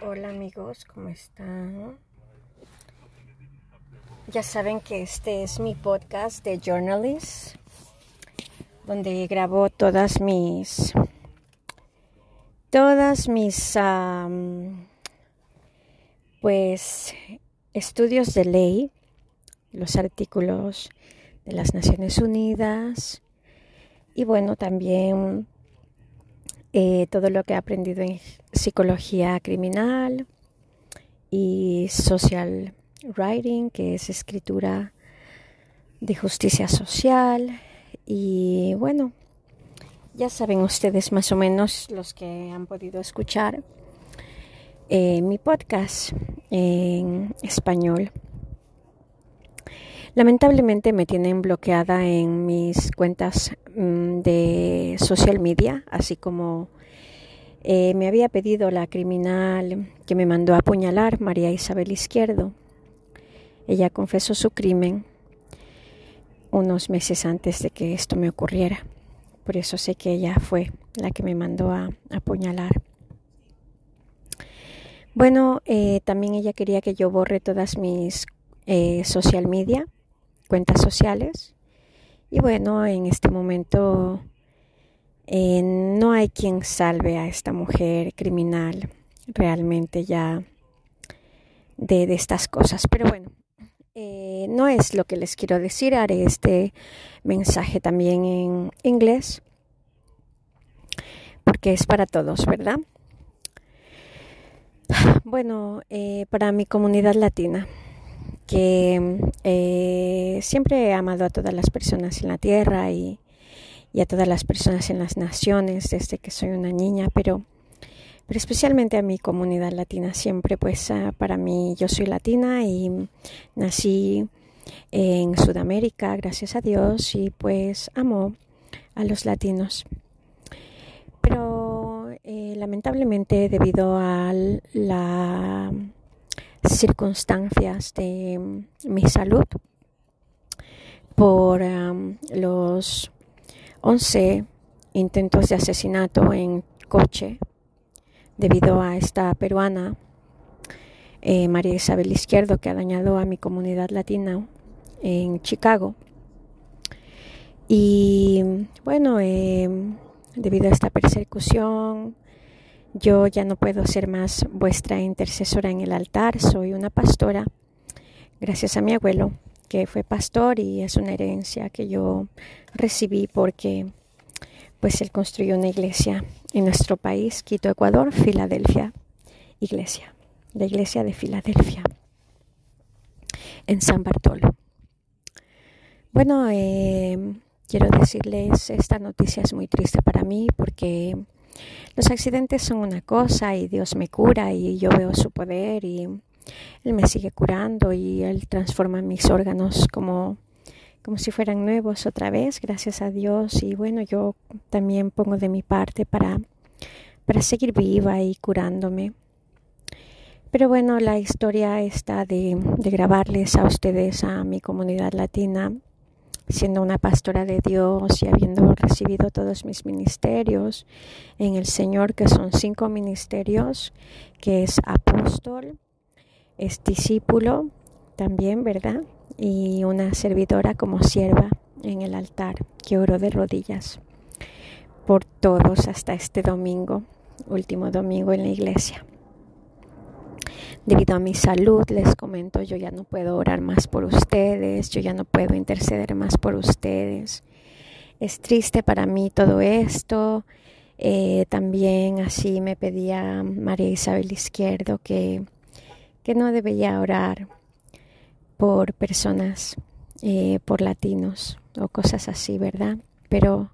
Hola amigos, ¿cómo están? Ya saben que este es mi podcast de Journalist, donde grabo todas mis todas mis pues estudios de ley, los artículos de las Naciones Unidas y bueno, también eh, todo lo que he aprendido en psicología criminal y social writing, que es escritura de justicia social. Y bueno, ya saben ustedes más o menos los que han podido escuchar eh, mi podcast en español. Lamentablemente me tienen bloqueada en mis cuentas mm, de social media, así como eh, me había pedido la criminal que me mandó a apuñalar, María Isabel Izquierdo. Ella confesó su crimen unos meses antes de que esto me ocurriera. Por eso sé que ella fue la que me mandó a, apuñalar. Bueno, eh, también ella quería que yo borre todas mis eh, social media, cuentas sociales. Y bueno, en este momento eh, no hay quien salve a esta mujer criminal realmente ya de, estas cosas. Pero bueno, eh, no es lo que les quiero decir. Haré este mensaje también en inglés porque es para todos, ¿verdad? Bueno, eh, para mi comunidad latina, que eh, siempre he amado a todas las personas en la tierra y, y a todas las personas en las naciones desde que soy una niña, pero pero especialmente a mi comunidad latina siempre, pues ah, para mí yo soy latina y nací en Sudamérica, gracias a Dios, y pues amo a los latinos. Pero eh, lamentablemente debido a las circunstancias de mi salud, por los 11 intentos de asesinato en coche debido a esta peruana, eh, María Isabel Izquierdo, que ha dañado a mi comunidad latina en Chicago. Y bueno, eh, debido a esta persecución, yo ya no puedo ser más vuestra intercesora en el altar, soy una pastora, gracias a mi abuelo, que fue pastor y es una herencia que yo recibí porque pues él construyó una iglesia en nuestro país, Quito, Ecuador, Filadelfia, iglesia, la iglesia de Filadelfia, en San Bartolo. Bueno, eh, quiero decirles, esta noticia es muy triste para mí porque los accidentes son una cosa y Dios me cura y yo veo su poder y Él me sigue curando y Él transforma mis órganos como como si fueran nuevos otra vez, gracias a Dios. Y bueno, yo también pongo de mi parte para, para seguir viva y curándome. Pero bueno, la historia está de, de grabarles a ustedes, a mi comunidad latina, siendo una pastora de Dios y habiendo recibido todos mis ministerios en el Señor, que son cinco ministerios, que es apóstol, es discípulo también, ¿verdad? y una servidora como sierva en el altar que oró de rodillas por todos hasta este domingo, último domingo en la iglesia. Debido a mi salud, les comento, yo ya no puedo orar más por ustedes, yo ya no puedo interceder más por ustedes. Es triste para mí todo esto. Eh, también así me pedía María Isabel Izquierdo que, que no debía orar por personas, eh, por latinos o cosas así, ¿verdad? Pero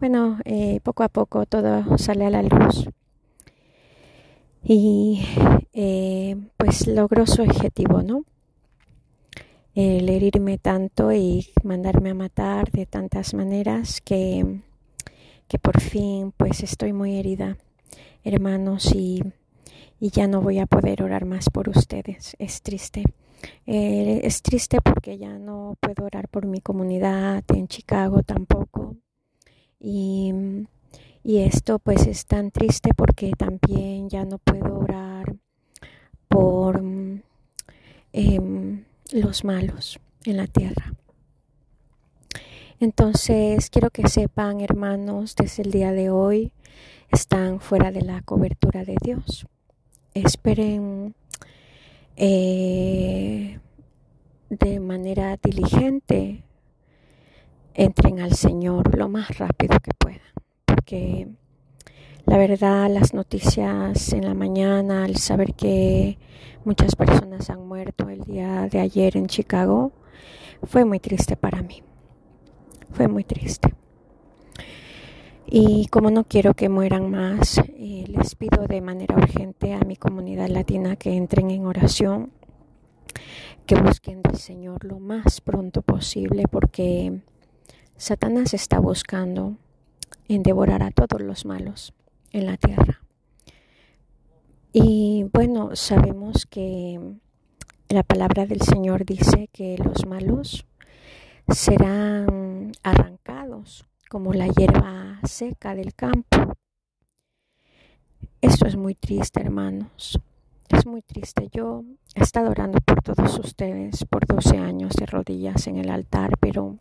bueno, eh, poco a poco todo sale a la luz y eh, pues logró su objetivo, ¿no? El herirme tanto y mandarme a matar de tantas maneras que, que por fin pues estoy muy herida, hermanos, y, y ya no voy a poder orar más por ustedes. Es triste. Eh, es triste porque ya no puedo orar por mi comunidad en Chicago tampoco. Y, Y esto pues es tan triste porque también ya no puedo orar por em, los malos en la tierra. Entonces quiero que sepan, hermanos, desde el día de hoy están fuera de la cobertura de Dios. Esperen eh, de manera diligente, entren al Señor lo más rápido que puedan, la verdad las noticias en la mañana, al saber que muchas personas han muerto el día de ayer en Chicago, fue muy triste para mí, fue muy triste. Y como no quiero que mueran más, eh, les pido de manera urgente a mi comunidad latina que entren en oración, que busquen del Señor lo más pronto posible, porque Satanás está buscando en devorar a todos los malos en la tierra. Y bueno, sabemos que la palabra del Señor dice que los malos serán arrancados como la hierba seca del campo. Esto es muy triste, hermanos. Es muy triste. Yo he estado orando por todos ustedes por 12 años de rodillas en el altar, pero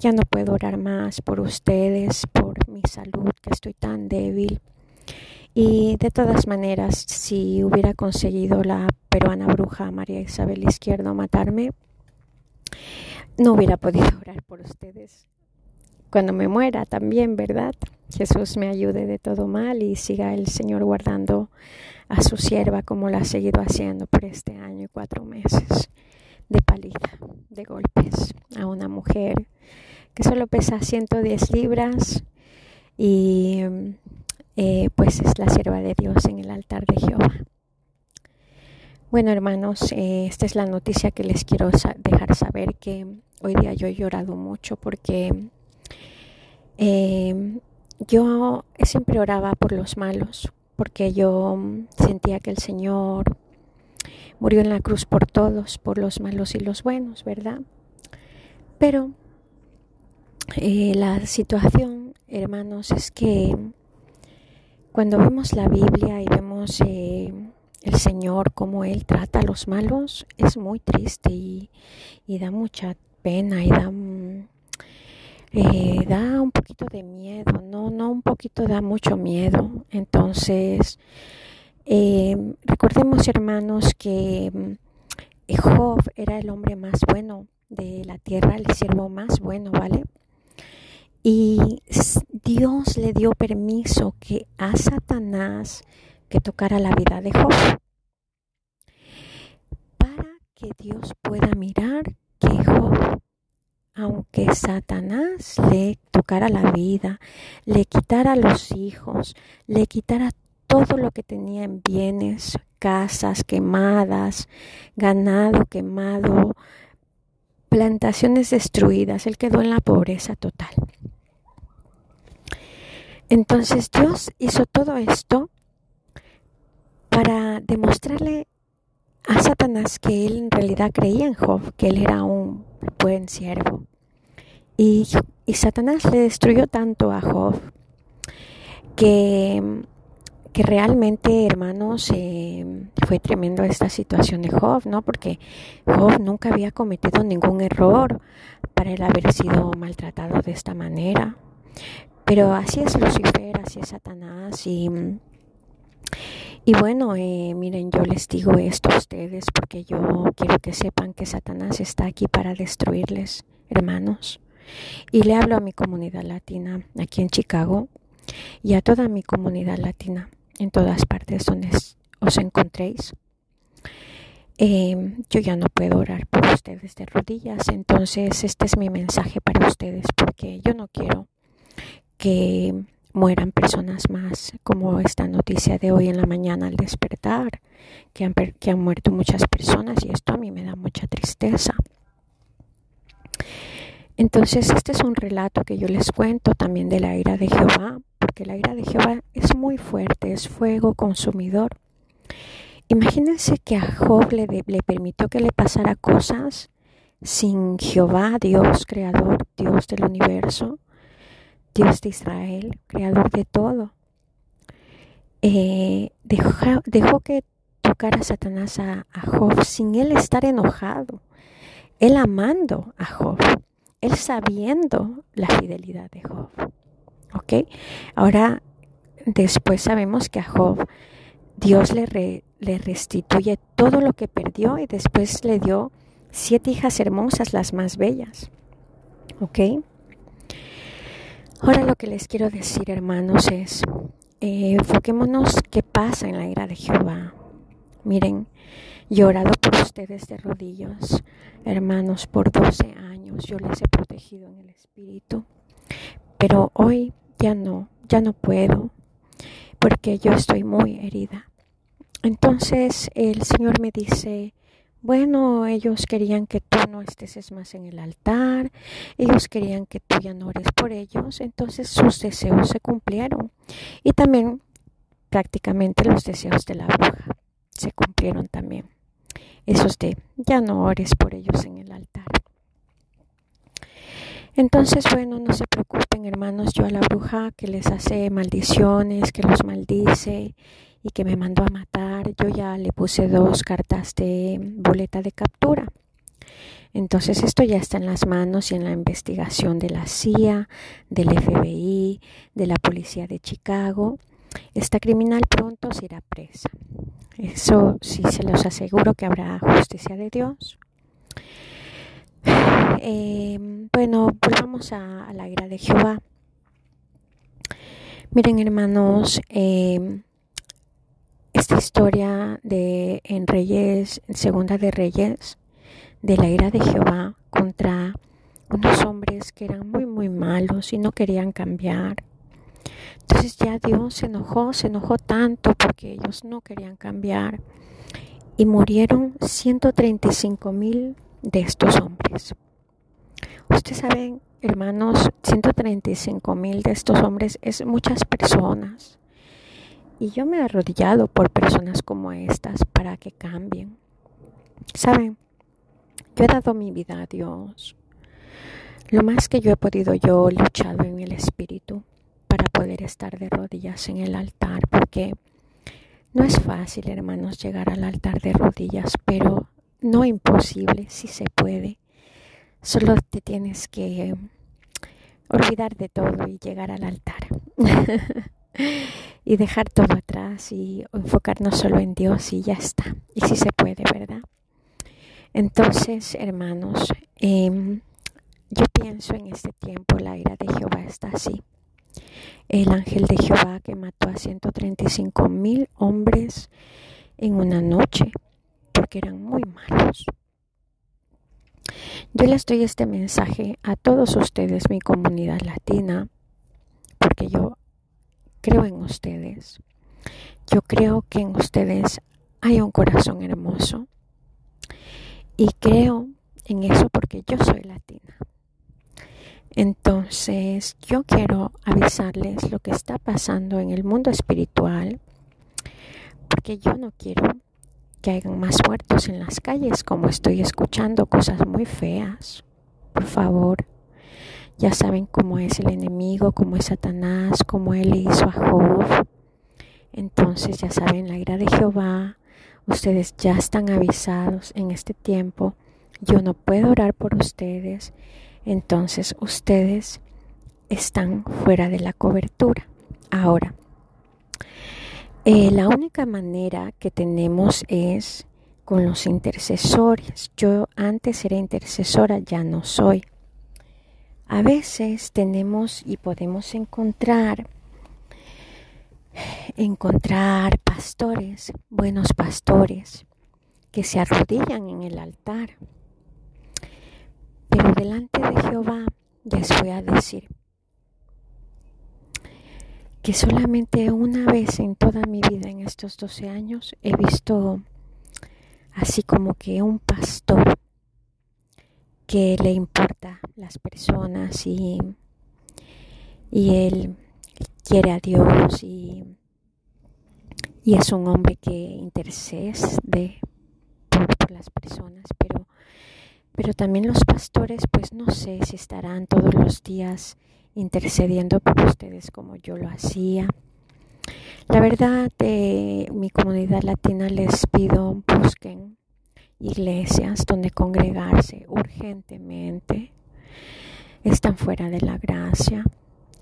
ya no puedo orar más por ustedes, por mi salud, que estoy tan débil. Y de todas maneras, si hubiera conseguido la peruana bruja María Isabel Izquierdo matarme, no hubiera podido orar por ustedes cuando me muera también, ¿verdad? Jesús me ayude de todo mal y siga el Señor guardando a su sierva como lo ha seguido haciendo por este año y cuatro meses de paliza, de golpes a una mujer solo pesa 110 libras y eh, pues es la sierva de Dios en el altar de Jehová. Bueno hermanos, eh, esta es la noticia que les quiero dejar saber que hoy día yo he llorado mucho porque eh, yo siempre oraba por los malos, porque yo sentía que el Señor murió en la cruz por todos, por los malos y los buenos, ¿verdad? Pero eh, la situación, hermanos, es que cuando vemos la Biblia y vemos eh, el Señor, cómo Él trata a los malos, es muy triste y, da mucha pena y da eh, da un poquito de miedo, no, no un poquito, da mucho miedo. Entonces, eh, recordemos hermanos que mm, Job era el hombre más bueno de la tierra, el siervo más bueno, ¿vale? Y Dios le dio permiso que a Satanás que tocara la vida de Job para que Dios pueda mirar que Job aunque Satanás le tocara la vida, le quitara los hijos, le quitara todo lo que tenía en bienes, casas quemadas, ganado quemado, plantaciones destruidas, él quedó en la pobreza total. Entonces Dios hizo todo esto para demostrarle a Satanás que él en realidad creía en Job, que él era un buen siervo. Y, Satanás le destruyó tanto a Job que, que realmente, hermanos, fue tremendo esta situación de Job, ¿no? Porque Job nunca había cometido ningún error para él haber sido maltratado de esta manera. Pero así es Lucifer, así es Satanás y... Y bueno, eh, miren, yo les digo esto a ustedes porque yo quiero que sepan que Satanás está aquí para destruirles, hermanos. Y le hablo a mi comunidad latina aquí en Chicago y a toda mi comunidad latina en todas partes donde os encontréis. Eh, yo ya no puedo orar por ustedes de rodillas, entonces este es mi mensaje para ustedes porque yo no quiero que mueran personas más, como esta noticia de hoy en la mañana al despertar, que han, que han muerto muchas personas y esto a mí me da mucha tristeza. Entonces este es un relato que yo les cuento también de la ira de Jehová, porque la ira de Jehová es muy fuerte, es fuego consumidor. Imagínense que a Job le, le permitió que le pasara cosas sin Jehová, Dios creador, Dios del universo Dios de Israel, creador de todo, eh, dejó, que tocara Satanás a, Job sin él estar enojado, él amando a Job, él sabiendo la fidelidad de Job. ¿Ok? Ahora, después sabemos que a Job Dios le, le restituye todo lo que perdió y después le dio siete hijas hermosas, las más bellas. ¿Ok? Ahora lo que les quiero decir, hermanos, es eh, enfoquémonos qué pasa en la ira de Jehová. Miren, yo he orado por ustedes de rodillas, hermanos, por 12 años. Yo les he protegido en el espíritu. Pero hoy ya no, ya no puedo, porque yo estoy muy herida. Entonces el Señor me dice, bueno, ellos querían que tú no estés más en el altar, ellos querían que tú ya no ores por ellos, entonces sus deseos se cumplieron. Y también prácticamente los deseos de la bruja se cumplieron también. Esos de ya no ores por ellos en el altar. Entonces, bueno, no se preocupen, hermanos, yo a la bruja que les hace maldiciones, que los maldice y que me mandó a matar, yo ya le puse dos cartas de boleta de captura. Entonces esto ya está en las manos y en la investigación de la CIA, del FBI, de la policía de Chicago. Esta criminal pronto se irá presa. Eso sí se los aseguro que habrá justicia de Dios. Eh, bueno, volvamos a, la ira de Jehová. Miren hermanos, eh, esta historia de en Reyes, Segunda de Reyes, de la ira de Jehová contra unos hombres que eran muy muy malos y no querían cambiar. Entonces ya Dios se enojó, se enojó tanto porque ellos no querían cambiar y murieron 135 mil de estos hombres. Ustedes saben, hermanos, 135 mil de estos hombres es muchas personas. Y yo me he arrodillado por personas como estas para que cambien. Saben, yo he dado mi vida a Dios. Lo más que yo he podido, yo he luchado en el Espíritu para poder estar de rodillas en el altar, porque no es fácil, hermanos, llegar al altar de rodillas, pero no imposible, si se puede. Solo te tienes que olvidar de todo y llegar al altar. y dejar todo atrás y enfocarnos solo en Dios y ya está. Y si se puede, ¿verdad? Entonces, hermanos, em, yo pienso en este tiempo la ira de Jehová está así. El ángel de Jehová que mató a 135 mil hombres en una noche porque eran muy malos. Yo les doy este mensaje a todos ustedes, mi comunidad latina, porque yo creo en ustedes. Yo creo que en ustedes hay un corazón hermoso. Y creo en eso porque yo soy latina. Entonces, yo quiero avisarles lo que está pasando en el mundo espiritual, porque yo no quiero que hayan más muertos en las calles como estoy escuchando cosas muy feas. Por favor, ya saben cómo es el enemigo, cómo es Satanás, cómo él hizo a Job. Entonces ya saben la ira de Jehová. Ustedes ya están avisados en este tiempo. Yo no puedo orar por ustedes. Entonces ustedes están fuera de la cobertura. Ahora, eh, la única manera que tenemos es con los intercesores. Yo antes era intercesora, ya no soy. A veces tenemos y podemos encontrar encontrar pastores, buenos pastores, que se arrodillan en el altar. Pero delante de Jehová les voy a decir que solamente una vez en toda mi vida, en estos 12 años, he visto así como que un pastor que le importa las personas y, y él quiere a Dios y, y es un hombre que intercede por, las personas, pero, pero también los pastores, pues no sé si estarán todos los días intercediendo por ustedes como yo lo hacía. La verdad, de mi comunidad latina les pido busquen iglesias donde congregarse urgentemente. Están fuera de la gracia.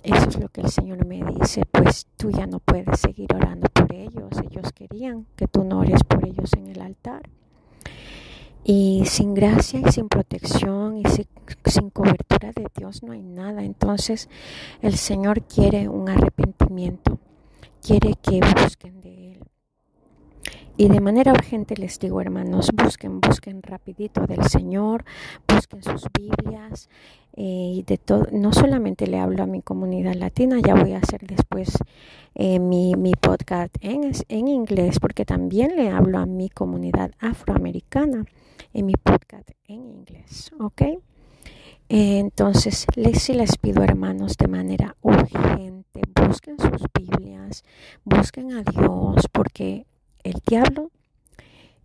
Eso es lo que el Señor me dice, pues tú ya no puedes seguir orando por ellos. Ellos querían que tú no ores por ellos en el altar. Y sin gracia y sin protección y sin, cobertura de Dios no hay nada. Entonces el Señor quiere un arrepentimiento, quiere que busquen de Él. Y de manera urgente les digo, hermanos, busquen, busquen rapidito del Señor, busquen sus Biblias. Eh, y de todo, no solamente le hablo a mi comunidad latina, ya voy a hacer después eh, mi, mi, podcast en, en inglés, porque también le hablo a mi comunidad afroamericana en mi podcast en inglés, ¿ok? Entonces, les, sí les pido, hermanos, de manera urgente, busquen sus Biblias, busquen a Dios, porque el diablo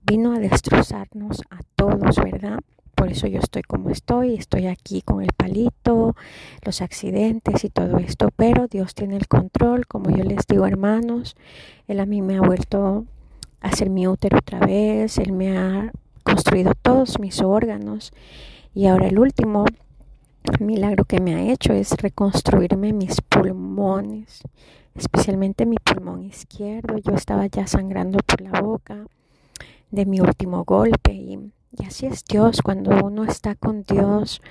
vino a destrozarnos a todos, ¿verdad? Por eso yo estoy como estoy, estoy aquí con el palito, los accidentes y todo esto, pero Dios tiene el control, como yo les digo, hermanos, Él a mí me ha vuelto a hacer mi útero otra vez, Él me ha construido todos mis órganos y ahora el último milagro que me ha hecho es reconstruirme mis pulmones, especialmente mi pulmón izquierdo. Yo estaba ya sangrando por la boca de mi último golpe y, y así es Dios. Cuando uno está con Dios,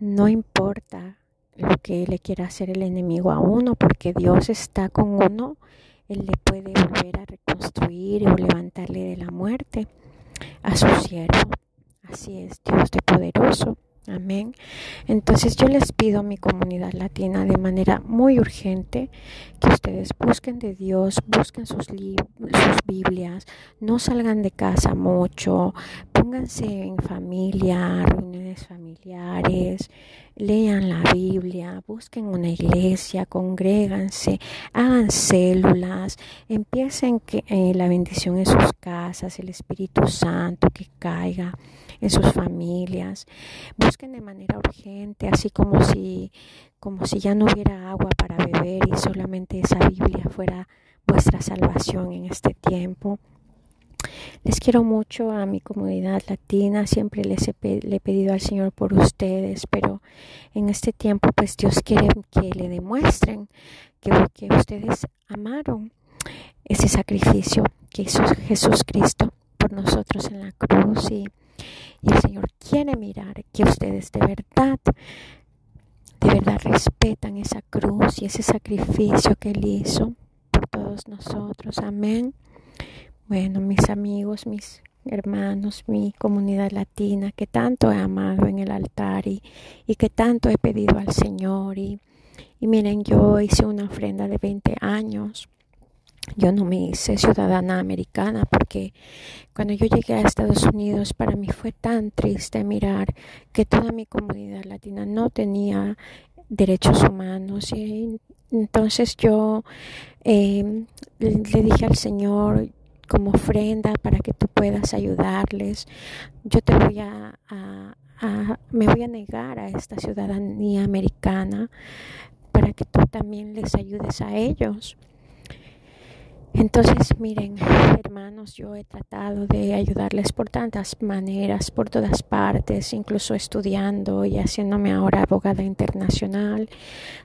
no importa lo que le quiera hacer el enemigo a uno, porque Dios está con uno, Él le puede volver a reconstruir o levantarle de la muerte a su siervo. Así es, Dios de poderoso. Amén. Entonces yo les pido a mi comunidad latina de manera muy urgente que ustedes busquen de Dios, busquen sus, Biblias, no salgan de casa mucho, pónganse en familia, reuniones familiares, lean la Biblia, busquen una iglesia, congréganse, hagan células, empiecen que eh, la bendición en sus casas, el Espíritu Santo que caiga en sus familias. De manera urgente, así como si, como si ya no hubiera agua para beber y solamente esa Biblia fuera vuestra salvación en este tiempo. Les quiero mucho a mi comunidad latina, siempre les he, pedido al Señor por ustedes, pero en este tiempo pues Dios quiere que le demuestren que, que ustedes amaron ese sacrificio que hizo Jesús Cristo por nosotros en la cruz y y el Señor quiere mirar que ustedes de verdad, de verdad respetan esa cruz y ese sacrificio que Él hizo por todos nosotros. Amén. Bueno, mis amigos, mis hermanos, mi comunidad latina, que tanto he amado en el altar y, y que tanto he pedido al Señor. Y, y miren, yo hice una ofrenda de 20 años yo no me hice ciudadana americana porque cuando yo llegué a Estados Unidos para mí fue tan triste mirar que toda mi comunidad latina no tenía derechos humanos y entonces yo em, le dije al Señor como ofrenda para que tú puedas ayudarles. Yo te voy a, a me voy a negar a esta ciudadanía americana para que tú también les ayudes a ellos entonces, miren, hermanos, yo he tratado de ayudarles por tantas maneras, por todas partes, incluso estudiando y haciéndome ahora abogada internacional.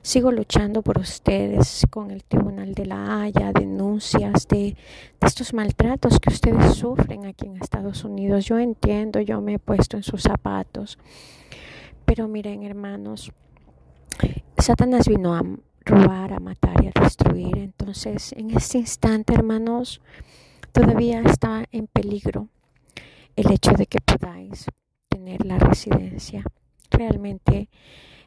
Sigo luchando por ustedes con el Tribunal de la Haya, denuncias de, estos maltratos que ustedes sufren aquí en Estados Unidos. Yo entiendo, yo me he puesto en sus zapatos. Pero miren, hermanos, Satanás vino a robar, a matar y a destruir. Entonces, en este instante, hermanos, todavía está en peligro el hecho de que podáis tener la residencia. Realmente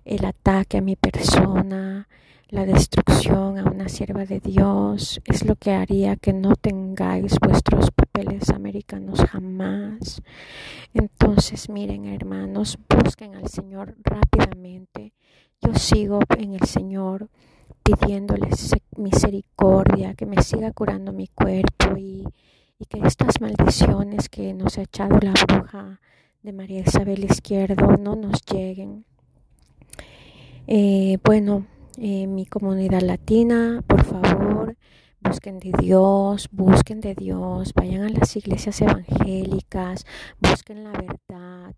el ataque a mi persona, la destrucción a una sierva de Dios es lo que haría que no tengáis vuestros papeles americanos jamás. Entonces, miren, hermanos, busquen al Señor rápidamente yo sigo en el Señor pidiéndoles misericordia, que me siga curando mi cuerpo y, que estas maldiciones que nos ha echado la bruja de María Isabel Izquierdo no nos lleguen. Eh, bueno, eh, mi comunidad latina, por favor, busquen de Dios, busquen de Dios, vayan a las iglesias evangélicas, busquen la verdad.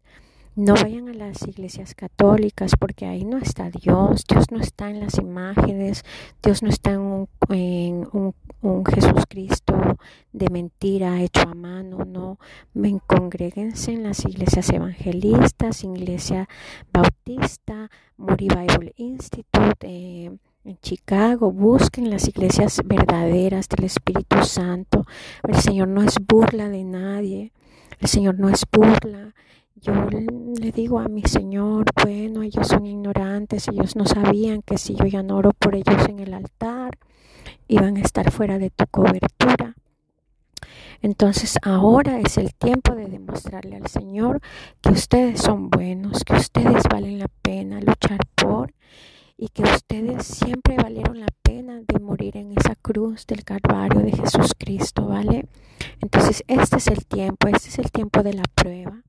No vayan a las iglesias católicas porque ahí no está Dios, Dios no está en las imágenes, Dios no está en un, en un Jesucristo de mentira hecho a mano, no. Ven, congréguense en las iglesias evangelistas, iglesia bautista, Moody Bible Institute, eh, en Chicago, busquen las iglesias verdaderas del Espíritu Santo. El Señor no es burla de nadie, el Señor no es burla yo le digo a mi Señor, bueno, ellos son ignorantes, ellos no sabían que si yo ya no oro por ellos en el altar, iban a estar fuera de tu cobertura. Entonces ahora es el tiempo de demostrarle al Señor que ustedes son buenos, que ustedes valen la pena luchar por y que ustedes siempre valieron la pena de morir en esa cruz del Calvario de Jesucristo, ¿vale? Entonces este es el tiempo, este es el tiempo de la prueba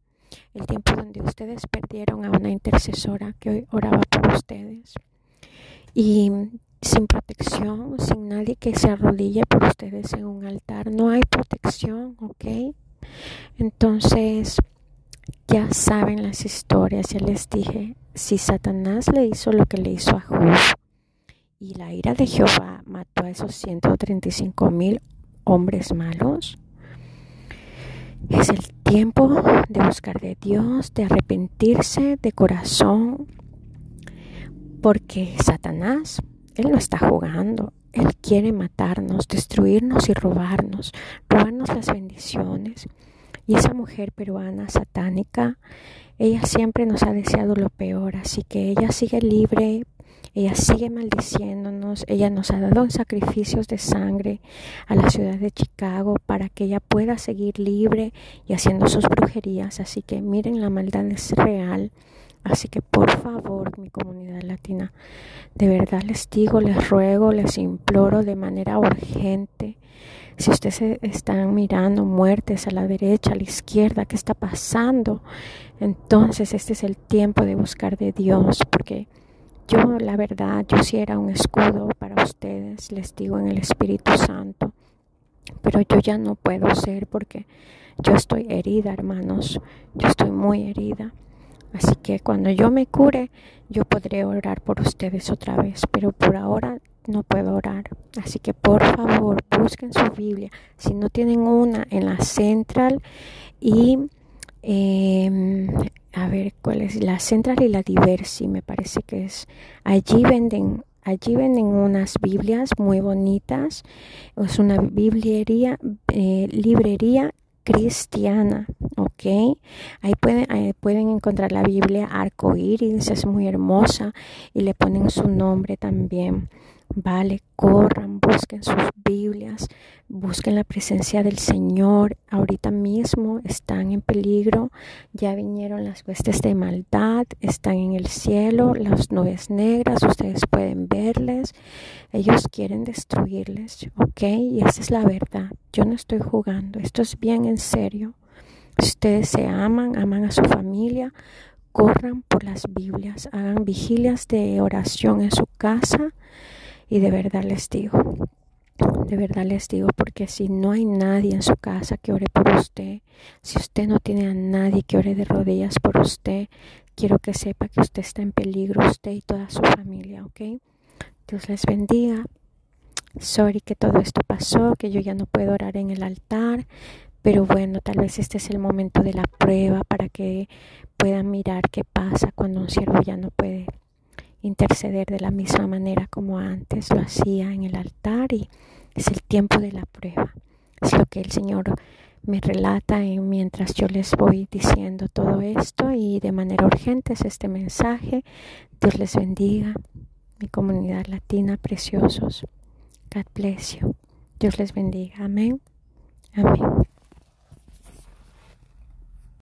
el tiempo donde ustedes perdieron a una intercesora que hoy oraba por ustedes. Y sin protección, sin nadie que se arrodille por ustedes en un altar, no hay protección, ¿ok? Entonces, ya saben las historias, ya les dije, si Satanás le hizo lo que le hizo a Job y la ira de Jehová mató a esos 135 mil hombres malos, es el tiempo de buscar de Dios, de arrepentirse de corazón, porque Satanás, Él no está jugando, Él quiere matarnos, destruirnos y robarnos, robarnos las bendiciones. Y esa mujer peruana satánica, ella siempre nos ha deseado lo peor, así que ella sigue libre ella sigue maldiciéndonos, ella nos ha dado sacrificios de sangre a la ciudad de Chicago para que ella pueda seguir libre y haciendo sus brujerías. Así que miren, la maldad es real. Así que por favor, mi comunidad latina, de verdad les digo, les ruego, les imploro de manera urgente. Si ustedes están mirando muertes a la derecha, a la izquierda, ¿qué está pasando? Entonces este es el tiempo de buscar de Dios, porque yo, la verdad, yo sí era un escudo para ustedes, les digo en el Espíritu Santo, pero yo ya no puedo ser porque yo estoy herida, hermanos, yo estoy muy herida. Así que cuando yo me cure, yo podré orar por ustedes otra vez, pero por ahora no puedo orar. Así que por favor, busquen su Biblia. Si no tienen una en la central y eh, a ver cuál es la Central y la Diversi, me parece que es. Allí venden, allí venden unas Biblias muy bonitas. Es una bibliería, eh, librería cristiana, ¿ok? Ahí pueden, pueden encontrar la Biblia arcoíris, es muy hermosa y le ponen su nombre también. Vale, corran, busquen sus Biblias, busquen la presencia del Señor. Ahorita mismo están en peligro, ya vinieron las huestes de maldad, están en el cielo, las nubes negras, ustedes pueden verles. Ellos quieren destruirles, ¿ok? Y esa es la verdad. Yo no estoy jugando, esto es bien en serio. Ustedes se aman, aman a su familia, corran por las Biblias, hagan vigilias de oración en su casa y de verdad les digo, de verdad les digo, porque si no hay nadie en su casa que ore por usted, si usted no tiene a nadie que ore de rodillas por usted, quiero que sepa que usted está en peligro, usted y toda su familia, ¿ok? Dios les bendiga. Sorry que todo esto pasó, que yo ya no puedo orar en el altar, pero bueno, tal vez este es el momento de la prueba para que puedan mirar qué pasa cuando un siervo ya no puede interceder de la misma manera como antes lo hacía en el altar y es el tiempo de la prueba. Es lo que el Señor me relata mientras yo les voy diciendo todo esto y de manera urgente es este mensaje. Dios les bendiga, mi comunidad latina preciosos. God bless you. Dios les bendiga. Amén. Amén.